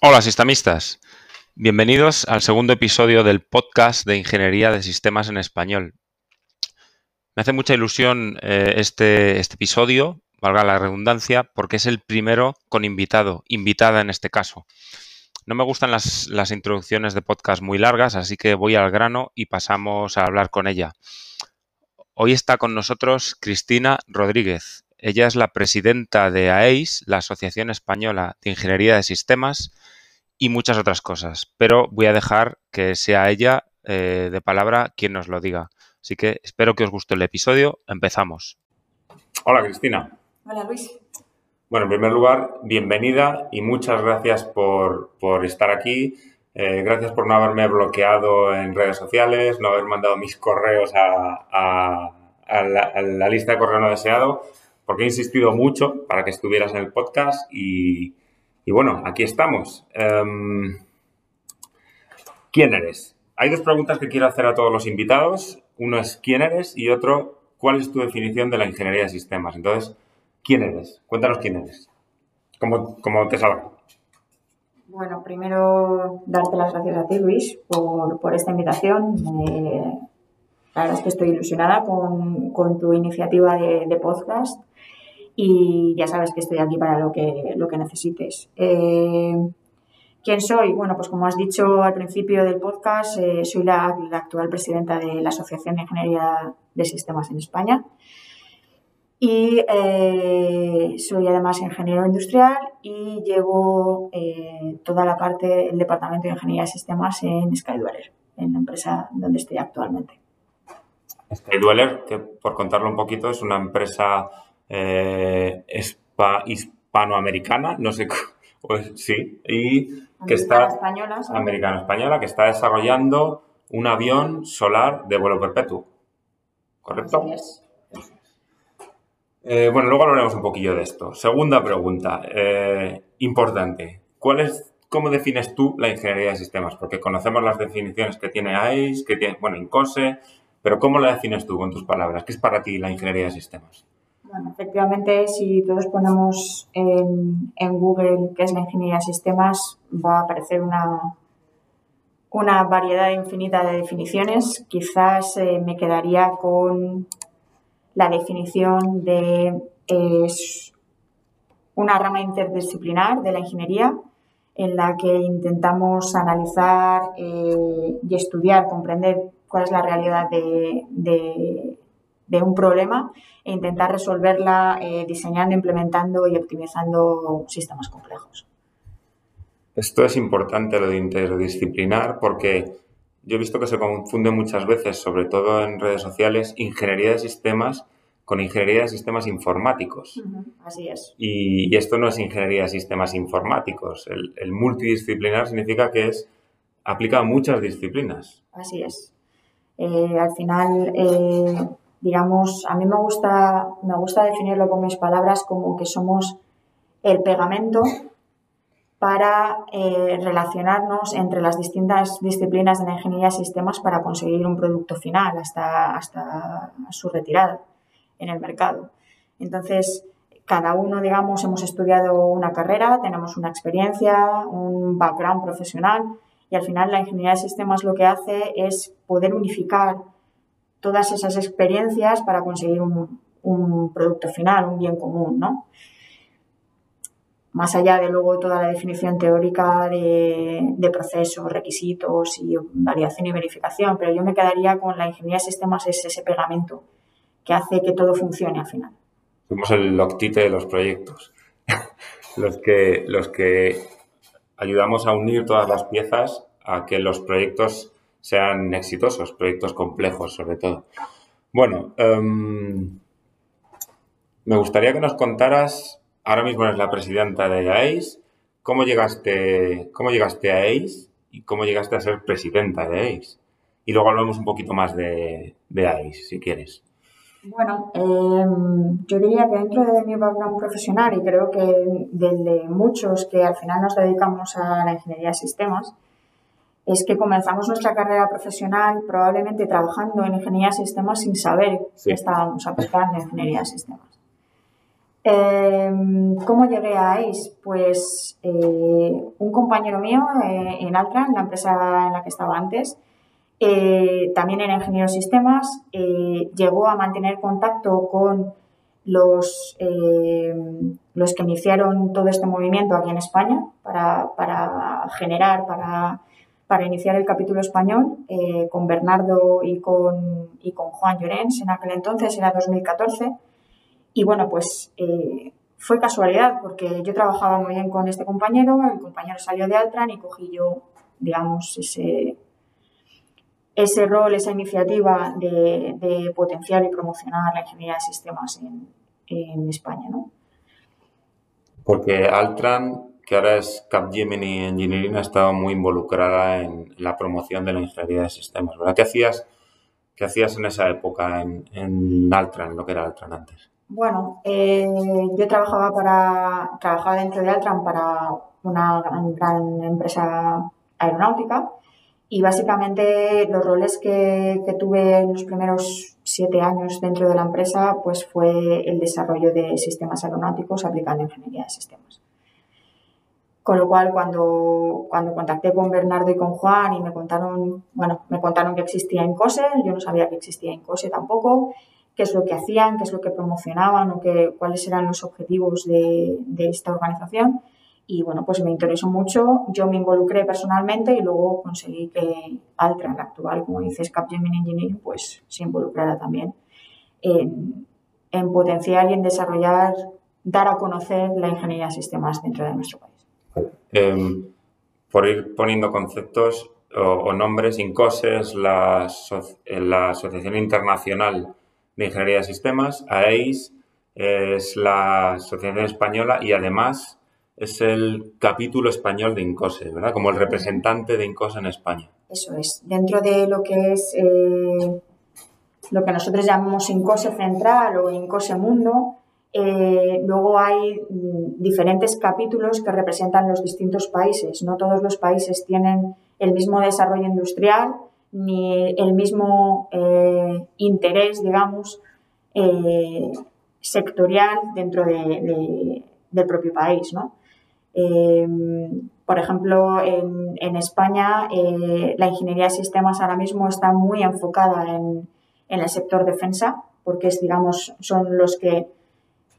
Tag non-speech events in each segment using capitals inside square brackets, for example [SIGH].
Hola, sistamistas. Bienvenidos al segundo episodio del podcast de Ingeniería de Sistemas en Español. Me hace mucha ilusión eh, este, este episodio, valga la redundancia, porque es el primero con invitado, invitada en este caso. No me gustan las, las introducciones de podcast muy largas, así que voy al grano y pasamos a hablar con ella. Hoy está con nosotros Cristina Rodríguez. Ella es la presidenta de AEIS, la Asociación Española de Ingeniería de Sistemas, y muchas otras cosas. Pero voy a dejar que sea ella eh, de palabra quien nos lo diga. Así que espero que os guste el episodio. Empezamos. Hola Cristina. Hola Luis. Bueno, en primer lugar, bienvenida y muchas gracias por, por estar aquí. Eh, gracias por no haberme bloqueado en redes sociales, no haber mandado mis correos a, a, a, la, a, la, lista de correo no deseado, porque he insistido mucho para que estuvieras en el podcast y, y bueno, aquí estamos. Um, ¿Quién eres? Hay dos preguntas que quiero hacer a todos los invitados. Uno es ¿quién eres? y otro ¿cuál es tu definición de la ingeniería de sistemas? Entonces, ¿quién eres? Cuéntanos quién eres. ¿Cómo, cómo te salga? Bueno, primero darte las gracias a ti, Luis, por, por esta invitación. Eh, la verdad es que estoy ilusionada con, tu iniciativa de, podcast y ya sabes que estoy aquí para lo que, necesites. Eh, ¿Quién soy? Bueno, pues como has dicho al principio del podcast, eh, soy la, actual presidenta de la Asociación de Ingeniería de Sistemas en España y eh, soy además ingeniero industrial y llevo toda la parte del Departamento de Ingeniería de Sistemas en Skydweller, en la empresa donde estoy actualmente. Skydweller, que por contarlo un poquito, es una empresa eh, hispanoamericana, no sé, pues [LAUGHS] sí, y que está española, americana española que está desarrollando un avión solar de vuelo perpetuo. ¿Correcto? Así es. Eh, bueno, luego hablaremos un poquillo de esto. Segunda pregunta, eh, importante. ¿Cuál es, ¿Cómo defines tú la ingeniería de sistemas? Porque conocemos las definiciones que tiene AIS, que tiene, bueno, INCOSE, pero ¿cómo la defines tú con tus palabras? ¿Qué es para ti la ingeniería de sistemas? Bueno, efectivamente, si todos ponemos en, Google qué es la ingeniería de sistemas, va a aparecer una, una variedad infinita de definiciones. Quizás eh, me quedaría con la definición de es una rama interdisciplinar de la ingeniería en la que intentamos analizar eh, y estudiar, comprender cuál es la realidad de, de, de un problema e intentar resolverla eh, diseñando, implementando y optimizando sistemas complejos. Esto es importante, lo de interdisciplinar, porque yo he visto que se confunde muchas veces, sobre todo en redes sociales, ingeniería de sistemas con ingeniería de sistemas informáticos. Uh -huh, así es. Y, y, esto no es ingeniería de sistemas informáticos. El, el multidisciplinar significa que es aplica a muchas disciplinas. Así es. Eh, al final, eh, digamos, a mí me gusta, me gusta definirlo con mis palabras como que somos el pegamento para eh, relacionarnos entre las distintas disciplinas de la ingeniería de sistemas para conseguir un producto final hasta, hasta su retirada en el mercado. Entonces, cada uno, digamos, hemos estudiado una carrera, tenemos una experiencia, un background profesional y al final la ingeniería de sistemas lo que hace es poder unificar todas esas experiencias para conseguir un, un producto final, un bien común, ¿no? Más allá de luego toda la definición teórica de, de, procesos, requisitos y variación y verificación, pero yo me quedaría con la ingeniería de sistemas es ese pegamento que hace que todo funcione al final. Somos el loctite de los proyectos, [LAUGHS] los, que, los que ayudamos a unir todas las piezas a que los proyectos sean exitosos, proyectos complejos sobre todo. Bueno, um, me gustaría que nos contaras, ahora mismo eres la presidenta de ACE, ¿cómo llegaste, cómo llegaste a ACE y cómo llegaste a ser presidenta de ACE? Y luego hablamos un poquito más de, de ACE, si quieres. Bueno, eh, yo diría que dentro de mi background profesional y creo que del de muchos que al final nos dedicamos a la ingeniería de sistemas, es que comenzamos nuestra carrera profesional probablemente trabajando en ingeniería de sistemas sin saber sí. que estábamos aplicando en ingeniería de sistemas. Em, ¿Cómo llegué a ACE? Pues eh, un compañero mío eh, en Altran, la empresa en la que estaba antes, eh, también era ingeniero de sistemas, llegó a mantener contacto con los, los que iniciaron todo este movimiento aquí en España para, para generar, para, para, iniciar el capítulo español con Bernardo y con, y con Juan Llorens en aquel entonces, era 2014. Y bueno, pues eh, fue casualidad porque yo trabajaba muy bien con este compañero, el compañero salió de Altran y cogí yo, digamos, ese, ese rol, esa iniciativa de, potenciar y promocionar la ingeniería de sistemas en, en España, ¿no? Porque Altran, que ahora es Capgemini Engineering, ha estado muy involucrada en la promoción de la ingeniería de sistemas, ¿verdad? ¿Qué hacías, qué hacías en esa época en, en Altran, lo que era Altran antes? Bueno, eh, yo trabajaba para trabajaba dentro de Altran para una gran, empresa aeronáutica y básicamente los roles que, tuve en los primeros siete años dentro de la empresa pues fue el desarrollo de sistemas aeronáuticos aplicando ingeniería de sistemas. Con lo cual, cuando, cuando contacté con Bernardo y con Juan y me contaron, bueno, me contaron que existía INCOSE, yo no sabía que existía INCOSE tampoco, qué es lo que hacían, qué es lo que promocionaban o qué, cuáles eran los objetivos de, esta organización. Y bueno, pues me interesó mucho, yo me involucré personalmente y luego conseguí que Altran, la actual, como dices, Capgemini Engineering, pues se involucrara también en, potenciar y en desarrollar, dar a conocer la ingeniería de sistemas dentro de nuestro país. Em, por ir poniendo conceptos o, nombres, INCOSES, la, la Asociación Internacional de Ingeniería de Sistemas. AEIS es la asociación española y además es el capítulo español de INCOSE, ¿verdad? Como el representante de INCOSE en España. Eso es. Dentro de lo que es eh, lo que nosotros llamamos INCOSE Central o INCOSE Mundo, eh, luego hay mm, diferentes capítulos que representan los distintos países. No todos los países tienen el mismo desarrollo industrial ni el mismo eh, interés, digamos, eh, sectorial dentro de, del propio país, ¿no? Em, por ejemplo, en, España eh, la ingeniería de sistemas ahora mismo está muy enfocada en, en el sector defensa, porque es, digamos, son los que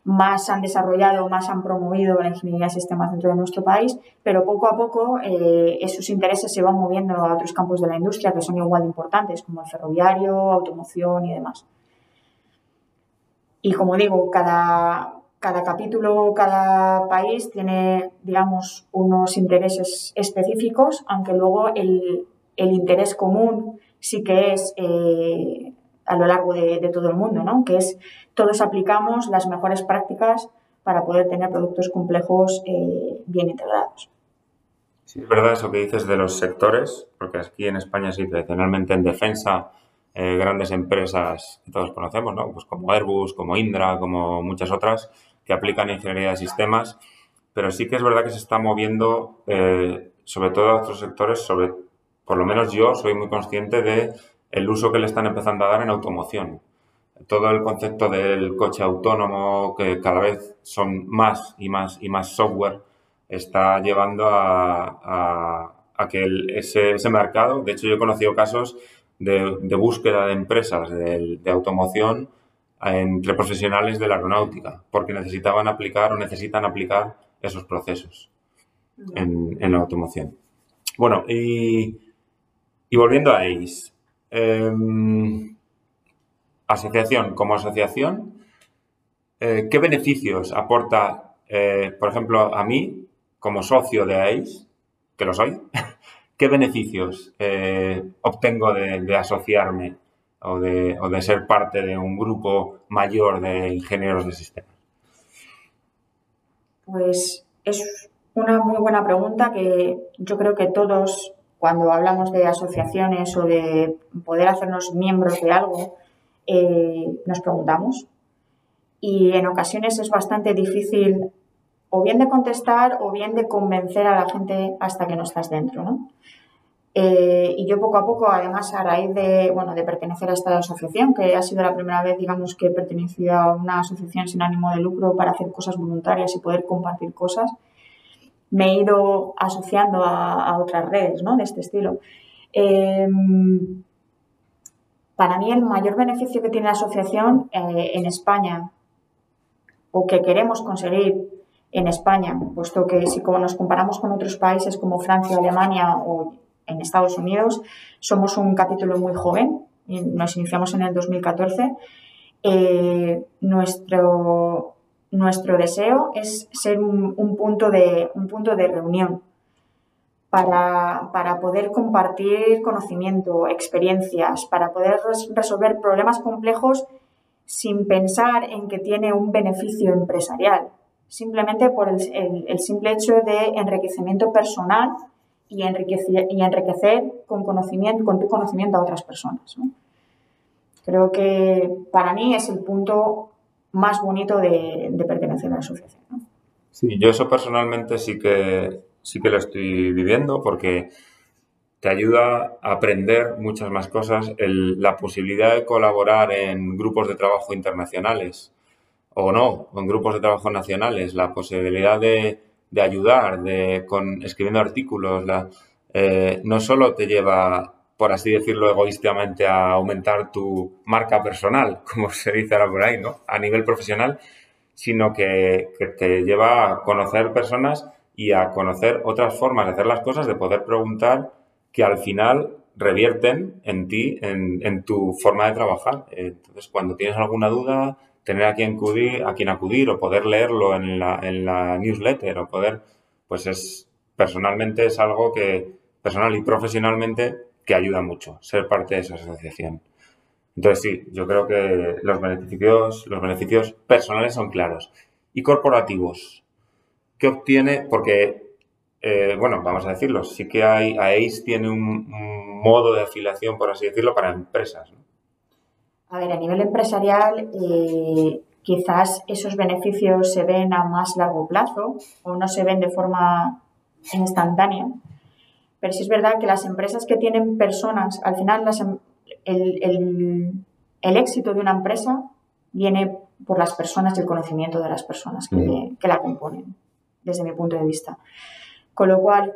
más han desarrollado, más han promovido la ingeniería de sistemas dentro de nuestro país, pero poco a poco eh, esos intereses se van moviendo a otros campos de la industria que son igual de importantes, como el ferroviario, automoción y demás. Y como digo, cada, cada capítulo, cada país tiene, digamos, unos intereses específicos, aunque luego el, interés común sí que es eh, a lo largo de, todo el mundo, ¿no? Que es todos aplicamos las mejores prácticas para poder tener productos complejos eh, bien integrados. Sí, es verdad eso que dices de los sectores, porque aquí en España sí, tradicionalmente en defensa, eh, grandes empresas que todos conocemos, ¿no? Pues como Airbus, como Indra, como muchas otras, que aplican ingeniería de sistemas, pero sí que es verdad que se está moviendo, eh, sobre todo a otros sectores, sobre, por lo menos yo soy muy consciente de el uso que le están empezando a dar en automoción. Todo el concepto del coche autónomo, que cada vez son más y más y más software, está llevando a, que ese, ese, mercado, de hecho yo he conocido casos de, búsqueda de empresas de, automoción entre profesionales de la aeronáutica, porque necesitaban aplicar o necesitan aplicar esos procesos en, la automoción. Bueno, y, y volviendo a ACE, Em, asociación, como asociación, eh, ¿qué beneficios aporta, eh, por ejemplo, a mí, como socio de AIS, que lo soy, [LAUGHS] qué beneficios eh, obtengo de, asociarme o de, o de ser parte de un grupo mayor de ingenieros de sistemas? Pues es una muy buena pregunta que yo creo que todos cuando hablamos de asociaciones o de poder hacernos miembros de algo, eh, nos preguntamos. Y en ocasiones es bastante difícil o bien de contestar o bien de convencer a la gente hasta que no estás dentro. Eh, y yo poco a poco, además, a raíz de, bueno, de pertenecer a esta asociación, que ha sido la primera vez, digamos, que he pertenecido a una asociación sin ánimo de lucro para hacer cosas voluntarias y poder compartir cosas, me he ido asociando a, otras redes ¿no? de este estilo. Em, para mí el mayor beneficio que tiene la asociación eh, en España o que queremos conseguir en España, puesto que si como nos comparamos con otros países como Francia, Alemania o en Estados Unidos, somos un capítulo muy joven, nos iniciamos en el 2014, eh, nuestro, nuestro deseo es ser un, punto, de, un punto de reunión para, para, poder compartir conocimiento, experiencias, para poder resolver problemas complejos sin pensar en que tiene un beneficio empresarial, simplemente por el, el, simple hecho de enriquecimiento personal y enriquecer, y enriquecer con, conocimiento, con tu conocimiento a otras personas. Creo que para mí es el punto más bonito de, pertenecer a la asociación. Sí, yo eso personalmente sí que, sí que lo estoy viviendo porque te ayuda a aprender muchas más cosas, la posibilidad de colaborar en grupos de trabajo internacionales o no, en grupos de trabajo nacionales, la posibilidad de, ayudar, de con escribiendo artículos, eh, no solo te lleva, por así decirlo egoístamente, a aumentar tu marca personal, [LAUGHS] como se dice ahora por ahí, ¿no? A nivel profesional, sino que, que te lleva a conocer personas y a conocer otras formas de hacer las cosas, de poder preguntar que al final revierten en ti, en, tu forma de trabajar. Entonces, cuando tienes alguna duda, tener a quien acudir, a quien acudir o poder leerlo en la, en la newsletter o poder, pues es, personalmente es algo que, personal y profesionalmente, que ayuda mucho ser parte de esa asociación. Entonces sí, yo creo que los beneficios, los beneficios personales son claros. Y corporativos, ¿qué obtiene? Porque eh, bueno, vamos a decirlo, sí que hay, ACE tiene un, modo de afiliación, por así decirlo, para empresas. A ver, a nivel empresarial, eh, quizás esos beneficios se ven a más largo plazo o no se ven de forma instantánea. Pero sí es verdad que las empresas que tienen personas, al final em, el, éxito de una empresa viene por las personas y el conocimiento de las personas que, que la componen, desde mi punto de vista. Con lo cual,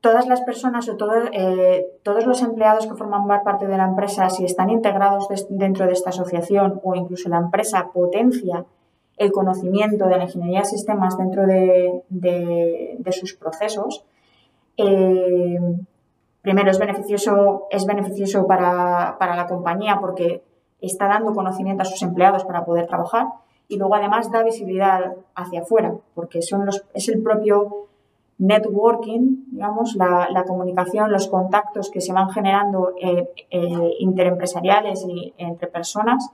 todas las personas o eh, todos los empleados que forman parte de la empresa, si están integrados dentro de esta asociación o incluso la empresa potencia el conocimiento de la ingeniería de sistemas dentro de, sus procesos, eh, primero es beneficioso, es beneficioso para, la compañía porque está dando conocimiento a sus empleados para poder trabajar y luego además da visibilidad hacia afuera porque son los, es el propio networking, digamos, la, comunicación, los contactos que se van generando eh, eh, interempresariales y entre personas,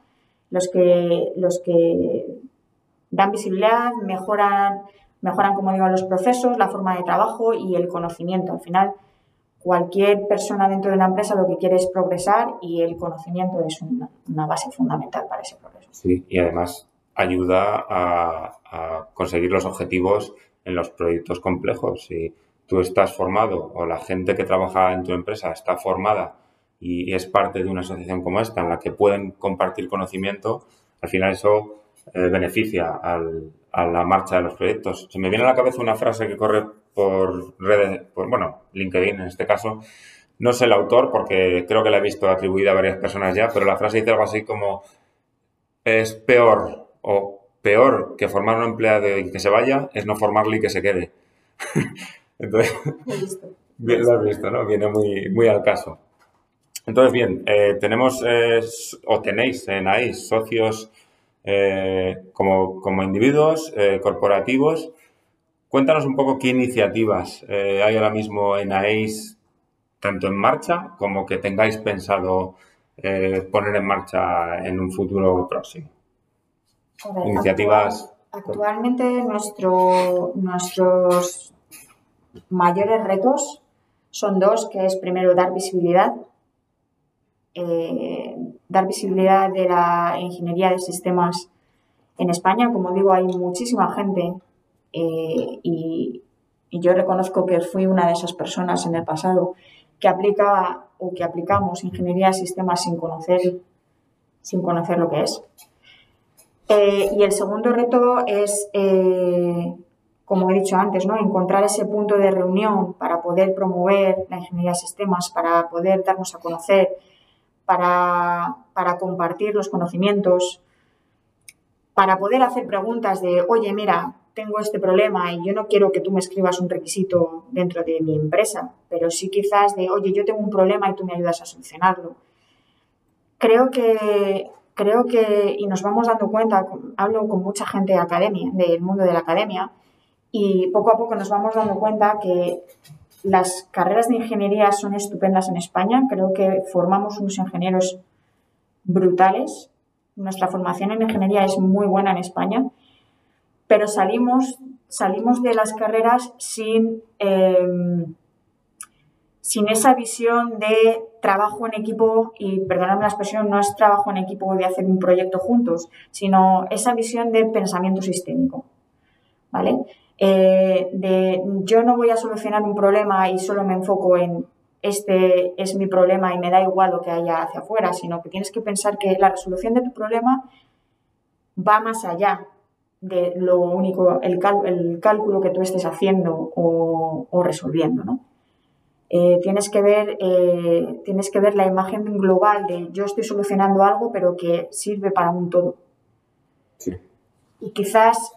los que, los que dan visibilidad, mejoran, mejoran, como digo, los procesos, la forma de trabajo y el conocimiento. Al final, cualquier persona dentro de la empresa lo que quiere es progresar y el conocimiento es una, base fundamental para ese progreso. Sí, y además ayuda a, conseguir los objetivos en los proyectos complejos. Si tú estás formado o la gente que trabaja en tu empresa está formada y es parte de una asociación como esta en la que pueden compartir conocimiento, al final eso eh, beneficia a la marcha de los proyectos. Se me viene a la cabeza una frase que corre por redes, por, bueno, LinkedIn en este caso. No sé el autor porque creo que la he visto atribuida a varias personas ya, pero la frase dice algo así como es peor o peor que formar un empleado y que se vaya es no formarle y que se quede. [LAUGHS] Entonces, bien, lo has visto, ¿no? Viene muy, muy al caso. Entonces, bien, eh, tenemos eh, o tenéis en AIS socios eh, como, como, individuos corporativos. Cuéntanos un poco qué iniciativas hay ahora mismo en AIS, tanto en marcha como que tengáis pensado poner en marcha en un futuro próximo iniciativas. Actualmente nuestro, nuestros mayores retos son dos, que es primero dar visibilidad, eh, dar visibilidad de la ingeniería de sistemas en España. Como digo, hay muchísima gente eh, y, yo reconozco que fui una de esas personas en el pasado, que aplica o que aplicamos ingeniería de sistemas sin conocer, sin conocer lo que es. Eh, y el segundo reto es, como he dicho antes, ¿no? encontrar ese punto de reunión para poder promover la ingeniería de sistemas, para poder darnos a conocer, para, para compartir los conocimientos, para poder hacer preguntas de, oye, mira, tengo este problema y yo no quiero que tú me escribas un requisito dentro de mi empresa, pero sí quizás de, oye, yo tengo un problema y tú me ayudas a solucionarlo. Creo que, creo que, y nos vamos dando cuenta, hablo con mucha gente de academia, del mundo de la academia, y poco a poco nos vamos dando cuenta que las carreras de ingeniería son estupendas en España. Creo que formamos unos ingenieros brutales. Nuestra formación en ingeniería es muy buena en España pero salimos, salimos de las carreras sin, em, sin esa visión de trabajo en equipo, y perdonadme la expresión, no es trabajo en equipo de hacer un proyecto juntos, sino esa visión de pensamiento sistémico. ¿Vale? Eh, de yo no voy a solucionar un problema y solo me enfoco en este es mi problema y me da igual lo que haya hacia afuera, sino que tienes que pensar que la resolución de tu problema va más allá de lo único, el, el cálculo que tú estés haciendo o, resolviendo, ¿no? Eh, tienes, que ver, eh, tienes que ver la imagen global de yo estoy solucionando algo, pero que sirve para un todo. Y quizás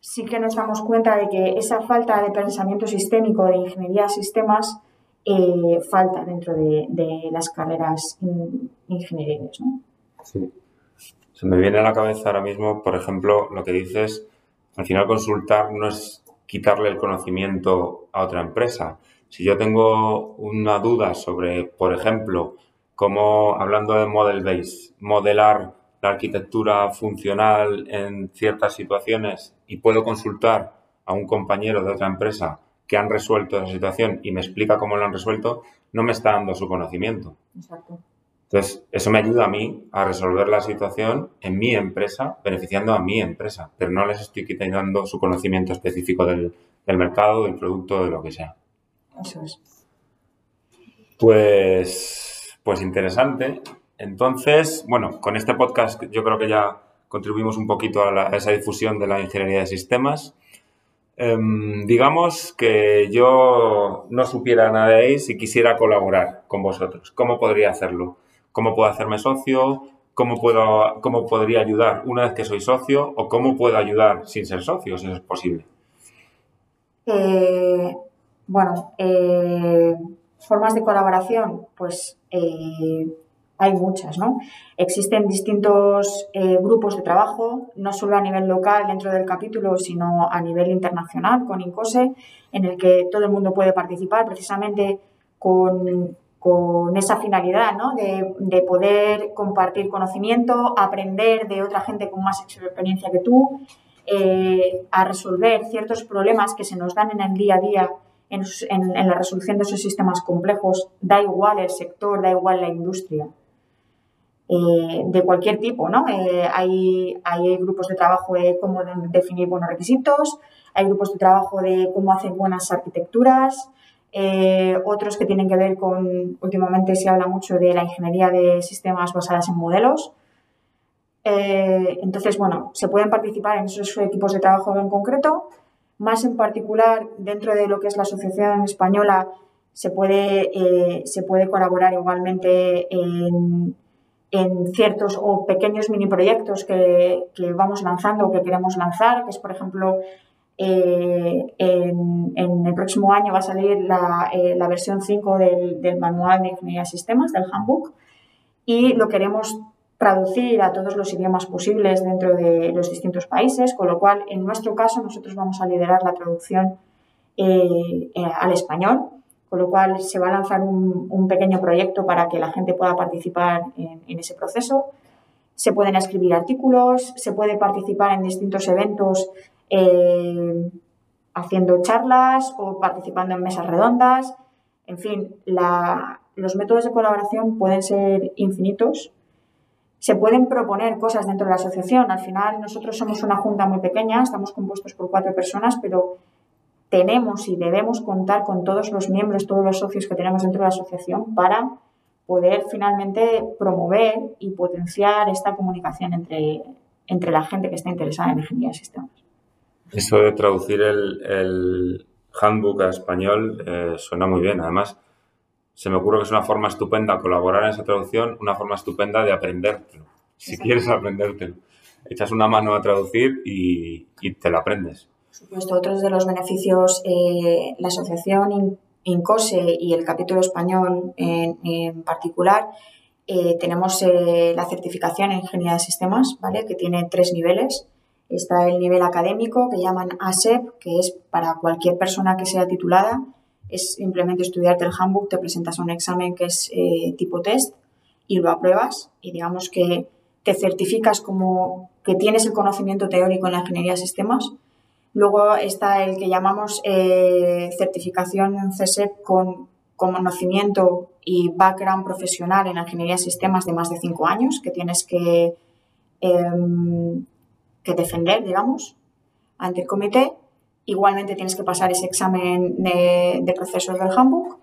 sí que nos damos cuenta de que esa falta de pensamiento sistémico, de ingeniería de sistemas, eh, falta dentro de, las carreras ingenieriles. ¿no? Sí. Se me viene a la cabeza ahora mismo, por ejemplo, lo que dices, al final consultar no es quitarle el conocimiento a otra empresa. Si yo tengo una duda sobre, por ejemplo, cómo, hablando de model base, modelar la arquitectura funcional en ciertas situaciones y puedo consultar a un compañero de otra empresa que han resuelto esa situación y me explica cómo lo han resuelto, no me está dando su conocimiento. Exacto. Entonces, eso me ayuda a mí a resolver la situación en mi empresa, beneficiando a mi empresa, pero no les estoy quitando su conocimiento específico del, mercado, del producto, de lo que sea. Eso es. Pues, pues interesante. Entonces, bueno, con este podcast yo creo que ya contribuimos un poquito a, esa difusión de la ingeniería de sistemas. Em, digamos que yo no supiera nada de ahí si quisiera colaborar con vosotros. ¿Cómo podría hacerlo? cómo puedo hacerme socio, cómo, puedo, cómo podría ayudar una vez que soy socio o cómo puedo ayudar sin ser socio, si es posible. Eh, bueno, eh, formas de colaboración, pues eh, hay muchas, ¿no? Existen distintos grupos de trabajo, no solo a nivel local dentro del capítulo, sino a nivel internacional con INCOSE, en el que todo el mundo puede participar precisamente con con esa finalidad, ¿no? De, poder compartir conocimiento, aprender de otra gente con más experiencia que tú, eh, a resolver ciertos problemas que se nos dan en el día a día en, la resolución de esos sistemas complejos, da igual el sector, da igual la industria. Eh, de cualquier tipo, ¿no? Eh, hay, hay, grupos de trabajo de cómo definir buenos requisitos, hay grupos de trabajo de cómo hacer buenas arquitecturas, eh, otros que tienen que ver con, últimamente se habla mucho de la ingeniería de sistemas basadas en modelos. Entonces, bueno, se pueden participar en esos equipos de trabajo en concreto. Más en particular, dentro de lo que es la Asociación Española, se puede, se puede colaborar igualmente en, en, ciertos o pequeños mini proyectos que, que vamos lanzando o que queremos lanzar, que es, por ejemplo, eh, en, el próximo año va a salir la, eh, versión 5 del, manual de ingeniería de sistemas, del handbook, y lo queremos traducir a todos los idiomas posibles dentro de los distintos países, con lo cual, en nuestro caso, nosotros vamos a liderar la traducción eh, al español, con lo cual se va a lanzar un, pequeño proyecto para que la gente pueda participar en, ese proceso. Se pueden escribir artículos, se puede participar en distintos eventos eh, haciendo charlas o participando en mesas redondas. En fin, los métodos de colaboración pueden ser infinitos. Se pueden proponer cosas dentro de la asociación. Al final, nosotros somos una junta muy pequeña, estamos compuestos por cuatro personas, pero tenemos y debemos contar con todos los miembros, todos los socios que tenemos dentro de la asociación para poder finalmente promover y potenciar esta comunicación entre, entre la gente que está interesada en ingeniería de sistemas. Eso de traducir el, handbook a español eh, suena muy bien. Además, se me ocurre que es una forma estupenda colaborar en esa traducción, una forma estupenda de aprendértelo. Si quieres aprendértelo, echas una mano a traducir y, te lo aprendes. Supuesto, otros de los beneficios, eh, la asociación INCOSE y el capítulo español en, particular, eh, tenemos la certificación en ingeniería de sistemas, ¿vale? que tiene tres niveles. Está el nivel académico que llaman ASEP, que es para cualquier persona que sea titulada. Es simplemente estudiarte el handbook, te presentas a un examen que es eh, tipo test y lo apruebas y digamos que te certificas como que tienes el conocimiento teórico en la ingeniería de sistemas. Luego está el que llamamos eh, certificación CSEP con conocimiento y background profesional en ingeniería de sistemas de más de cinco años, que tienes que em, que defender, digamos, ante el comité. Igualmente tienes que pasar ese examen de, procesos del handbook.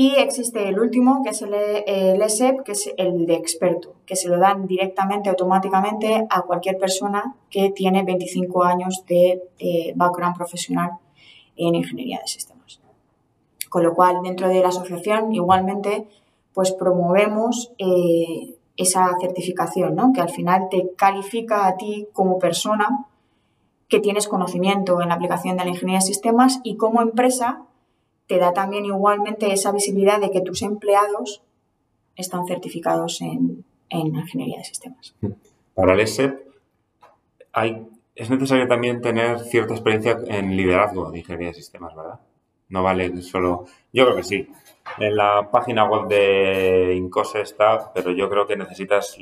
Y existe el último, que es el, el ESEP, que es el de experto, que se lo dan directamente, automáticamente a cualquier persona que tiene 25 años de background profesional en ingeniería de sistemas. Con lo cual, dentro de la asociación, igualmente, pues promovemos eh, esa certificación, ¿no? que al final te califica a ti como persona que tienes conocimiento en la aplicación de la ingeniería de sistemas y como empresa te da también igualmente esa visibilidad de que tus empleados están certificados en, en ingeniería de sistemas. Para el ESEP es necesario también tener cierta experiencia en liderazgo de ingeniería de sistemas, ¿verdad? No vale solo... Yo creo que sí. En la página web de Incose está, pero yo creo que necesitas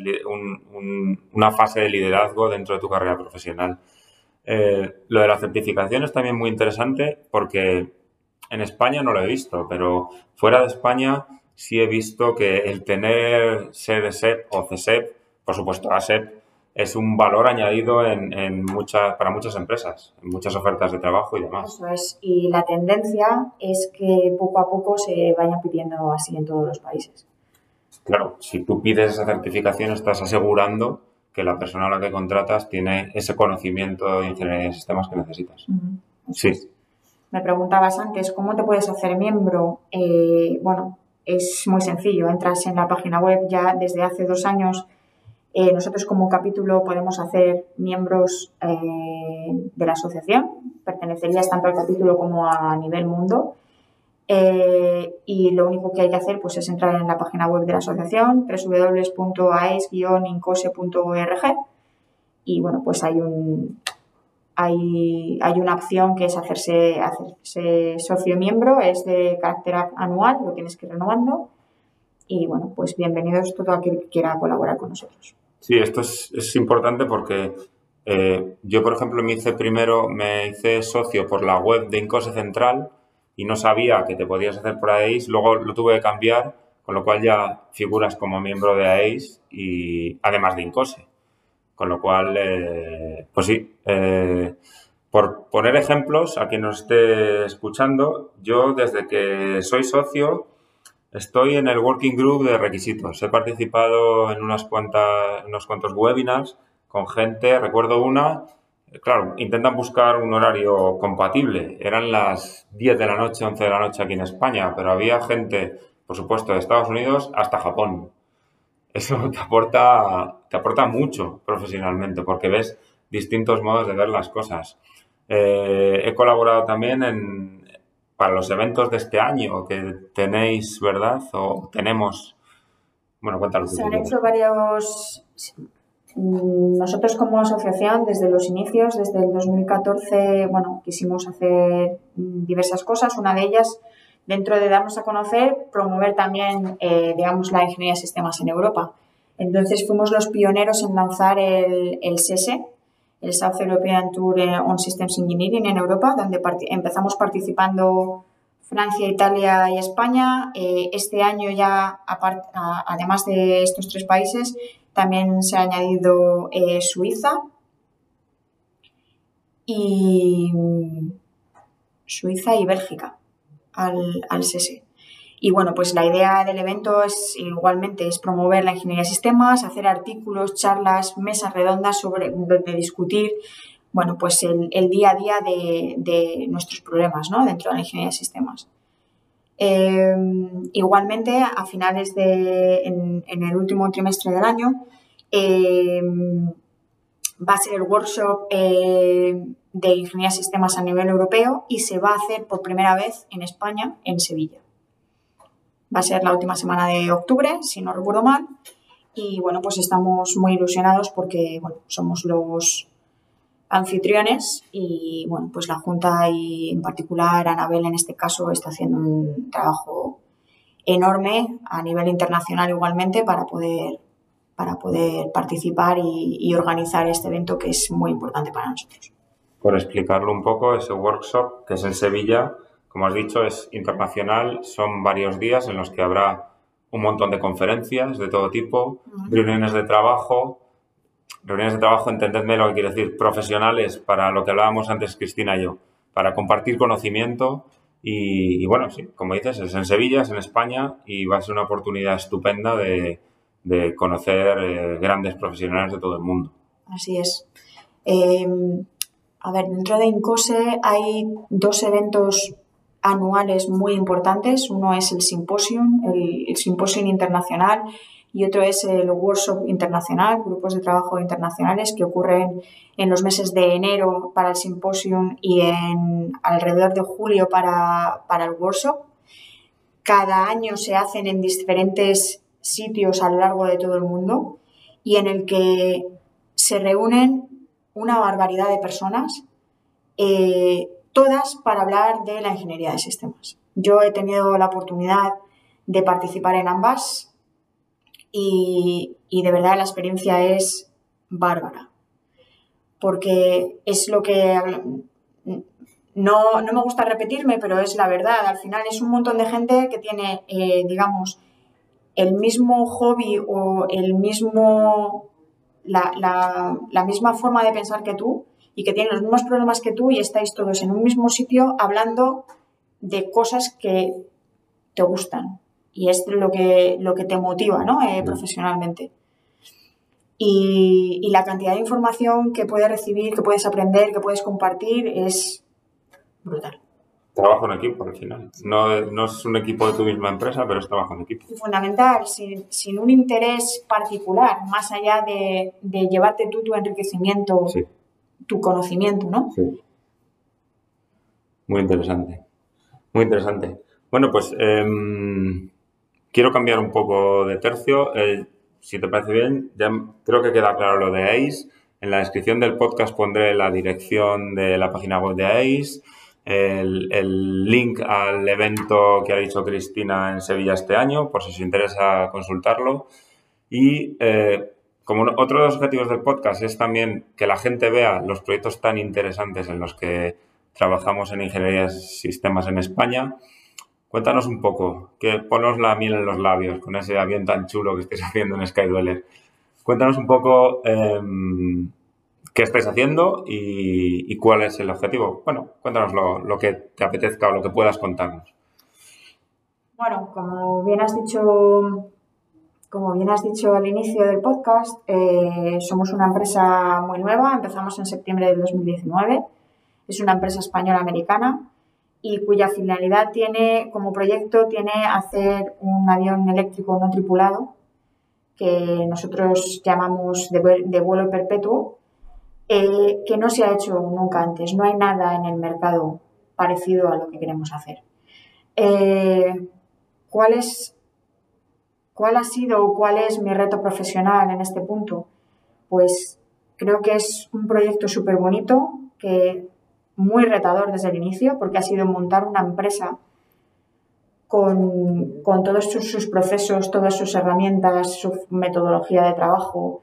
una fase de liderazgo dentro de tu carrera profesional. Eh, lo de la certificación es también muy interesante porque en España no lo he visto, pero fuera de España sí he visto que el tener SEP o CSEP, por supuesto ASEP, es un valor añadido en, muchas, para muchas empresas, en muchas ofertas de trabajo y demás. Eso es. Y la tendencia es que poco a poco se vayan pidiendo así en todos los países. Claro, si tú pides esa certificación estás asegurando que la persona a la que contratas tiene ese conocimiento de ingeniería de sistemas que necesitas. Sí. Me preguntabas antes, ¿cómo te puedes hacer miembro? Eh, bueno, es muy sencillo. Entras en la página web ya desde hace dos años eh, nosotros como capítulo podemos hacer miembros eh, de la asociación, pertenecerías tanto al capítulo como a nivel mundo. Y lo único que hay que hacer pues, es entrar en la página web de la asociación, www.aes-incose.org y bueno, pues hay un, hay, hay, una opción que es hacerse, hacerse socio miembro, es de carácter anual, lo tienes que ir renovando. Y bueno, pues bienvenidos todo aquel que quiera colaborar con nosotros. Sí, esto es, importante porque eh, yo, por ejemplo, me hice primero, me hice socio por la web de Incose Central y no sabía que te podías hacer por AEIS, luego lo tuve que cambiar, con lo cual ya figuras como miembro de AEIS y además de Incose. Con lo cual, eh, pues sí, eh, por poner ejemplos a quien nos esté escuchando, yo desde que soy socio Estoy en el Working Group de requisitos. He participado en unas cuantas, unos cuantos webinars con gente, recuerdo una, claro, intentan buscar un horario compatible. Eran las 10 de la noche, 11 de la noche aquí en España, pero había gente, por supuesto, de Estados Unidos hasta Japón. Eso [LAUGHS] te aporta, te aporta mucho profesionalmente porque ves distintos modos de ver las cosas. Eh, he colaborado también en, para los eventos de este año que tenéis, ¿verdad? O tenemos. Bueno, cuéntanos. Se han hecho varios. Mm, nosotros como asociación, desde los inicios, desde el 2014, bueno, quisimos hacer mm, diversas cosas. Una de ellas, dentro de darnos a conocer, promover también, eh, digamos, la ingeniería de sistemas en Europa. Entonces fuimos los pioneros en lanzar el, el SESE, el South European Tour on Systems Engineering en Europa, donde empezamos participando Francia, Italia y España. Eh, este año ya, además de estos tres países, también se ha añadido eh, Suiza. Y, Suiza y Bélgica al, al SESE. Y bueno, pues la idea del evento es igualmente es promover la ingeniería de sistemas, hacer artículos, charlas, mesas redondas sobre de discutir bueno, pues el, día a día de, nuestros problemas ¿no? dentro de la ingeniería de sistemas. Em, igualmente, a finales de, en, el último trimestre del año, em, va a ser el workshop eh, de ingeniería de sistemas a nivel europeo y se va a hacer por primera vez en España, en Sevilla. Va a ser la última semana de octubre, si no recuerdo mal. Y bueno, pues estamos muy ilusionados porque bueno, somos los, anfitriones y bueno, pues la Junta y en particular Anabel en este caso está haciendo un trabajo enorme a nivel internacional igualmente para poder, para poder participar y, organizar este evento que es muy importante para nosotros. Por explicarlo un poco, ese workshop que es en Sevilla, como has dicho, es internacional, son varios días en los que habrá un montón de conferencias de todo tipo, reuniones de trabajo, reuniones de trabajo, entendedme lo que quiero decir, profesionales para lo que hablábamos antes Cristina y yo, para compartir conocimiento. Y, bueno, sí, como dices, es en Sevilla, es en España y va a ser una oportunidad estupenda de, conocer eh, grandes profesionales de todo el mundo. Así es. Em, a ver, dentro de Incose hay dos eventos anuales muy importantes. Uno es el Symposium, el, el Symposium Internacional, y otro es el Workshop Internacional, grupos de trabajo internacionales que ocurren en los meses de enero para el Symposium y en alrededor de julio para, el Workshop. Cada año se hacen en diferentes sitios a lo largo de todo el mundo y en el que se reúnen una barbaridad de personas, eh, todas para hablar de la ingeniería de sistemas. Yo he tenido la oportunidad de participar en ambas y, de verdad la experiencia es bárbara. Porque es lo que no, me gusta repetirme, pero es la verdad. Al final es un montón de gente que tiene, eh, digamos, el mismo hobby o el mismo, la, la, misma forma de pensar que tú y que tienen los mismos problemas que tú y estáis todos en un mismo sitio hablando de cosas que te gustan y es lo que, lo que te motiva ¿no? Eh, profesionalmente. Y, la cantidad de información que puedes recibir, que puedes aprender, que puedes compartir es brutal. Trabajo en equipo al final. No, no, es un equipo de tu misma empresa, pero es trabajo en equipo. Fundamental, sin, sin un interés particular, más allá de, de llevarte tú tu enriquecimiento, tu conocimiento, ¿no? Sí. Muy interesante. Muy interesante. Bueno, pues em, Quiero cambiar un poco de tercio. Eh, si te parece bien, ya creo que queda claro lo de ACE. En la descripción del podcast pondré la dirección de la página web de ACE, el, link al evento que ha dicho Cristina en Sevilla este año, por si os interesa consultarlo. Y eh, como otro de los objetivos del podcast es también que la gente vea los proyectos tan interesantes en los que trabajamos en ingeniería de sistemas en España, Cuéntanos un poco, que ponos la miel en los labios con ese avión tan chulo que estáis [LAUGHS] haciendo en Skydweller. Cuéntanos un poco em, qué estáis haciendo y, cuál es el objetivo. Bueno, cuéntanos lo, que te apetezca o lo que puedas contarnos. Bueno, como bien has dicho, como bien has dicho al inicio del podcast, eh, somos una empresa muy nueva, empezamos en septiembre del 2019. Es una empresa española-americana y cuya finalidad tiene, como proyecto, tiene hacer un avión eléctrico no tripulado, que nosotros llamamos de, vuelo perpetuo, eh, que no se ha hecho nunca antes. No hay nada en el mercado parecido a lo que queremos hacer. Eh, ¿cuál, es, ¿Cuál ha sido o cuál es mi reto profesional en este punto? Pues creo que es un proyecto súper bonito que muy retador desde el inicio porque ha sido montar una empresa con, todos sus, procesos, todas sus herramientas, su metodología de trabajo,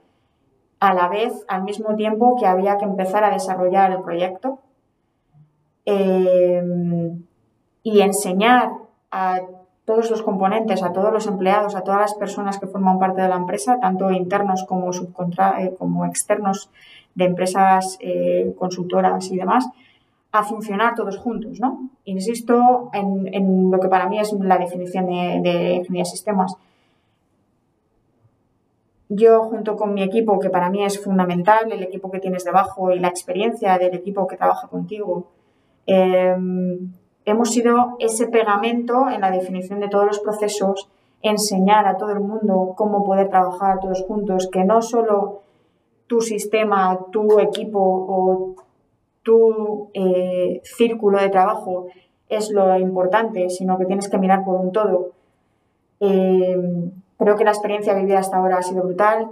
a la vez, al mismo tiempo que había que empezar a desarrollar el proyecto em, y enseñar a todos los componentes, a todos los empleados, a todas las personas que forman parte de la empresa, tanto internos como, eh, como externos de empresas eh, consultoras y demás, a funcionar todos juntos, ¿no? Insisto en, lo que para mí es la definición de, de ingeniería de sistemas. Yo, junto con mi equipo, que para mí es fundamental, el equipo que tienes debajo y la experiencia del equipo que trabaja contigo, em, hemos sido ese pegamento en la definición de todos los procesos, enseñar a todo el mundo cómo poder trabajar todos juntos, que no solo tu sistema, tu equipo o tu eh, círculo de trabajo es lo importante, sino que tienes que mirar por un todo. Em, creo que la experiencia vivida hasta ahora ha sido brutal.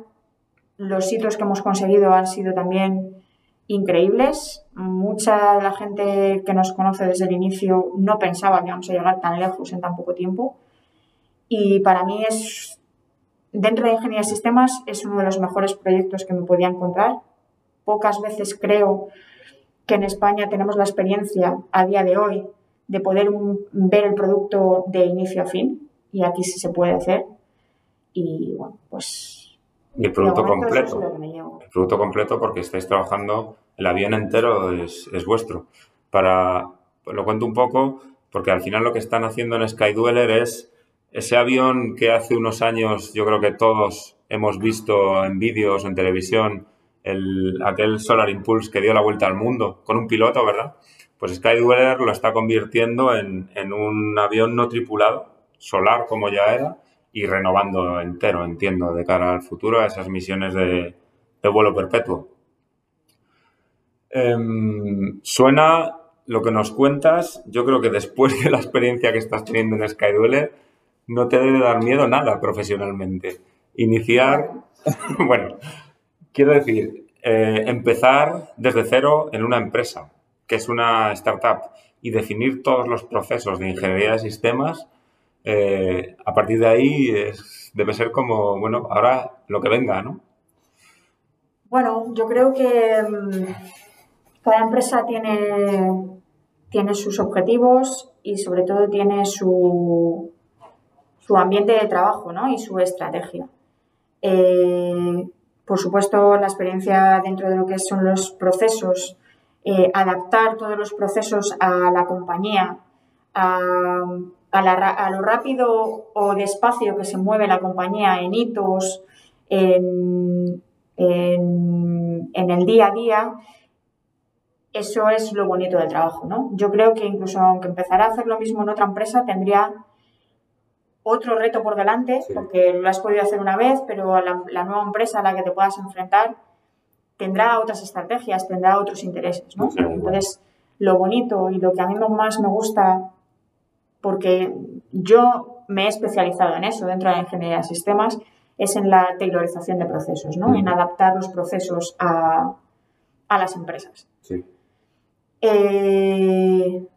Los hitos que hemos conseguido han sido también increíbles. Mucha de la gente que nos conoce desde el inicio no pensaba que íbamos a llegar tan lejos en tan poco tiempo. Y para mí es, dentro de Ingeniería de Sistemas, es uno de los mejores proyectos que me podía encontrar. Pocas veces creo que en España tenemos la experiencia a día de hoy de poder ver el producto de inicio a fin y aquí sí se puede hacer. Y bueno, pues... Y el producto completo. El producto completo porque estáis trabajando, el avión entero es, es vuestro. Para, lo cuento un poco, porque al final lo que están haciendo en Skydweller es ese avión que hace unos años yo creo que todos hemos visto en vídeos, en televisión, el, aquel Solar Impulse que dio la vuelta al mundo con un piloto, ¿verdad? Pues Skydweller lo está convirtiendo en, en, un avión no tripulado, solar como ya era, y renovando entero, entiendo, de cara al futuro a esas misiones de, vuelo perpetuo. Em, suena lo que nos cuentas, yo creo que después de la experiencia que estás teniendo en Skydweller, no te debe dar miedo nada profesionalmente. Iniciar, [LAUGHS] bueno, Quiero decir, eh, empezar desde cero en una empresa, que es una startup, y definir todos los procesos de ingeniería de sistemas, eh, a partir de ahí debe ser como, bueno, ahora lo que venga, ¿no? Bueno, yo creo que mm, cada empresa tiene, tiene sus objetivos y sobre todo tiene su, su ambiente de trabajo ¿no? y su estrategia. Eh, por supuesto, la experiencia dentro de lo que son los procesos, eh, adaptar todos los procesos a la compañía, a, lo rápido o despacio que se mueve la compañía en hitos, en, el día a día, eso es lo bonito del trabajo, ¿no? Yo creo que incluso aunque empezara a hacer lo mismo en otra empresa, tendría otro reto por delante, porque lo has podido hacer una vez, pero la, nueva empresa a la que te puedas enfrentar tendrá otras estrategias, tendrá otros intereses, ¿no? Entonces, lo bonito y lo que a mí más me gusta, porque yo me he especializado en eso dentro de la ingeniería de sistemas, es en la tailorización de procesos, ¿no? En adaptar los procesos a, a las empresas. Sí. Eh,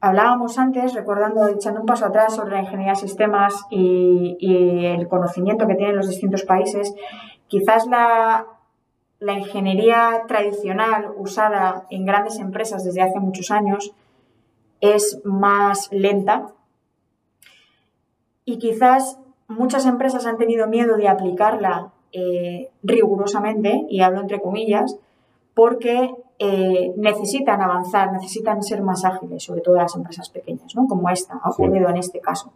Hablábamos antes, recordando, echando un paso atrás sobre la ingeniería de sistemas y, el conocimiento que tienen los distintos países, quizás la, ingeniería tradicional usada en grandes empresas desde hace muchos años es más lenta y quizás muchas empresas han tenido miedo de aplicarla eh, rigurosamente, y hablo entre comillas, porque eh, necesitan avanzar, necesitan ser más ágiles, sobre todo las empresas pequeñas, ¿no? como esta, ha ocurrido en este caso.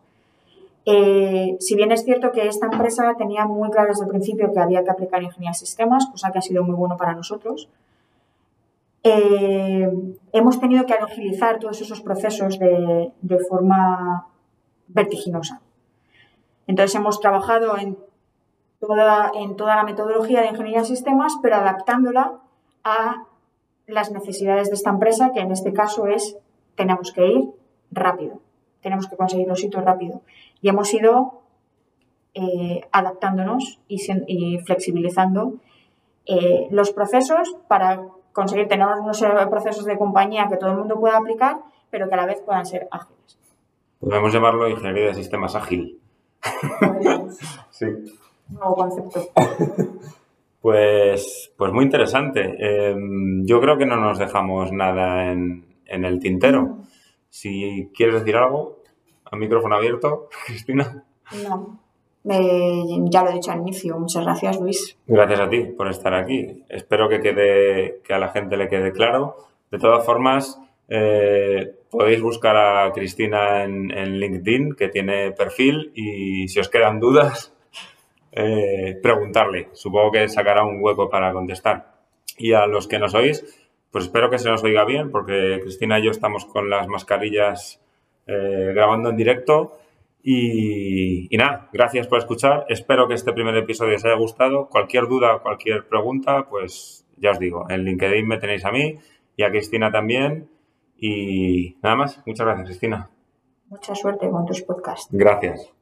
Eh, si bien es cierto que esta empresa tenía muy claro desde el principio que había que aplicar ingeniería de sistemas, cosa que ha sido muy bueno para nosotros, eh, hemos tenido que agilizar todos esos procesos de, forma vertiginosa. Entonces hemos trabajado en toda, la metodología de ingeniería de sistemas, pero adaptándola a las necesidades de esta empresa, que en este caso es tenemos que ir rápido, tenemos que conseguir los hitos rápido. Y hemos ido eh, adaptándonos y, flexibilizando eh, los procesos para conseguir tener unos eh, procesos de compañía que todo el mundo pueda aplicar, pero que a la vez puedan ser ágiles. Podemos llamarlo ingeniería de sistemas ágil. [LAUGHS] sí. Nuevo concepto. [LAUGHS] Pues, pues muy interesante. Em, yo creo que no nos dejamos nada en, el tintero. Si quieres decir algo, a micrófono abierto, [LAUGHS] Cristina. No, ya lo he dicho al inicio. Muchas gracias, Luis. Gracias a ti por estar aquí. Espero que, quede, que a la gente le quede claro. De todas formas, eh, podéis buscar a Cristina en, LinkedIn, que tiene perfil, y si os quedan dudas, [LAUGHS] eh, preguntarle. Supongo que sacará un hueco para contestar. Y a los que nos oís, pues espero que se nos oiga bien, porque Cristina y yo estamos con las mascarillas eh, grabando en directo. Y, nada, gracias por escuchar. Espero que este primer episodio os haya gustado. Cualquier duda, cualquier pregunta, pues ya os digo, en LinkedIn me tenéis a mí y a Cristina también. Y nada más, muchas gracias, Cristina. Mucha suerte con tus podcasts. Gracias.